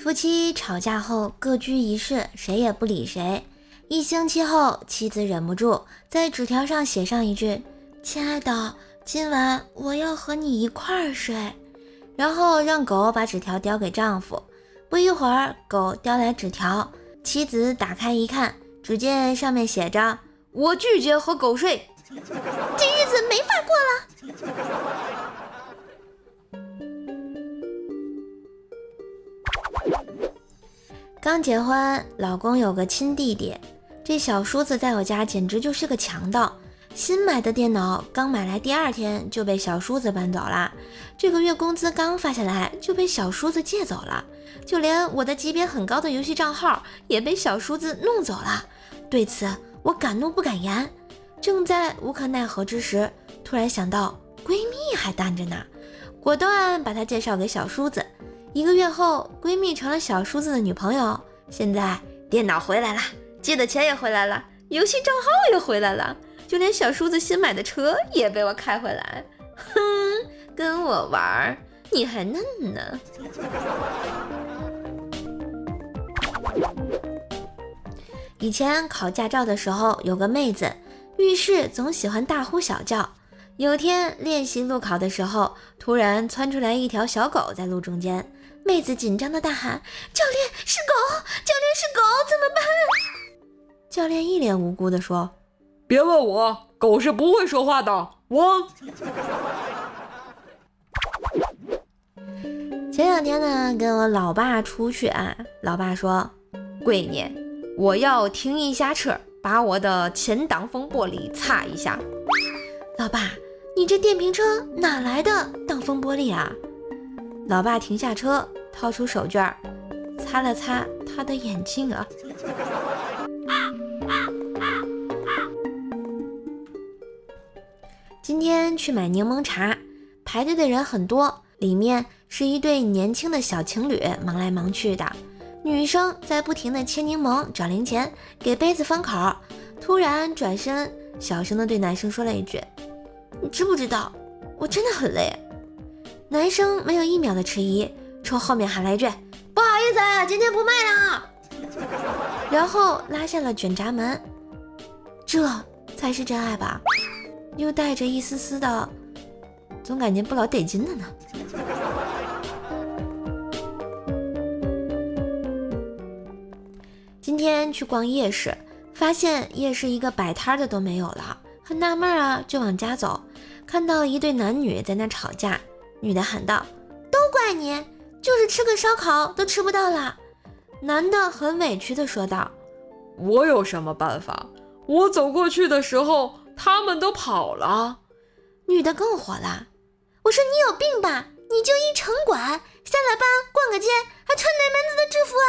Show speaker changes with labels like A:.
A: 夫妻吵架后各居一室，谁也不理谁。一星期后，妻子忍不住在纸条上写上一句：“亲爱的，今晚我要和你一块儿睡。”然后让狗把纸条叼给丈夫。不一会儿，狗叼来纸条，妻子打开一看，只见上面写着：“我拒绝和狗睡，这日子没法过了。”刚结婚，老公有个亲弟弟。这小叔子在我家简直就是个强盗。新买的电脑刚买来第二天就被小叔子搬走了，这个月工资刚发下来就被小叔子借走了，就连我的级别很高的游戏账号也被小叔子弄走了。对此我敢怒不敢言，正在无可奈何之时，突然想到闺蜜还单着呢，果断把她介绍给小叔子。一个月后，闺蜜成了小叔子的女朋友。现在电脑回来了。借的钱也回来了，游戏账号也回来了，就连小叔子新买的车也被我开回来。哼，跟我玩儿，你还嫩呢。以前考驾照的时候，有个妹子，遇事总喜欢大呼小叫。有天练习路考的时候，突然窜出来一条小狗在路中间，妹子紧张的大喊：“教练是狗，教练是狗，怎么办？”教练一脸无辜的说：“
B: 别问我，狗是不会说话的。”汪。
A: 前两天呢，跟我老爸出去啊，老爸说：“闺女，我要停一下车，把我的前挡风玻璃擦一下。”老爸，你这电瓶车哪来的挡风玻璃啊？老爸停下车，掏出手绢，擦了擦他的眼镜啊。今天去买柠檬茶，排队的人很多，里面是一对年轻的小情侣，忙来忙去的。女生在不停的切柠檬、找零钱、给杯子封口，突然转身，小声的对男生说了一句：“你知不知道，我真的很累。”男生没有一秒的迟疑，冲后面喊了一句：“不好意思，今天不卖了。”然后拉下了卷闸门，这才是真爱吧？又带着一丝丝的，总感觉不老得劲的呢。今天去逛夜市，发现夜市一个摆摊的都没有了，很纳闷啊，就往家走，看到一对男女在那吵架，女的喊道：“都怪你，就是吃个烧烤都吃不到了。”男的很委屈的说道：“
B: 我有什么办法？我走过去的时候，他们都跑了。”
A: 女的更火了：“我说你有病吧？你就一城管，下了班逛个街，还穿哪门子的制服啊？”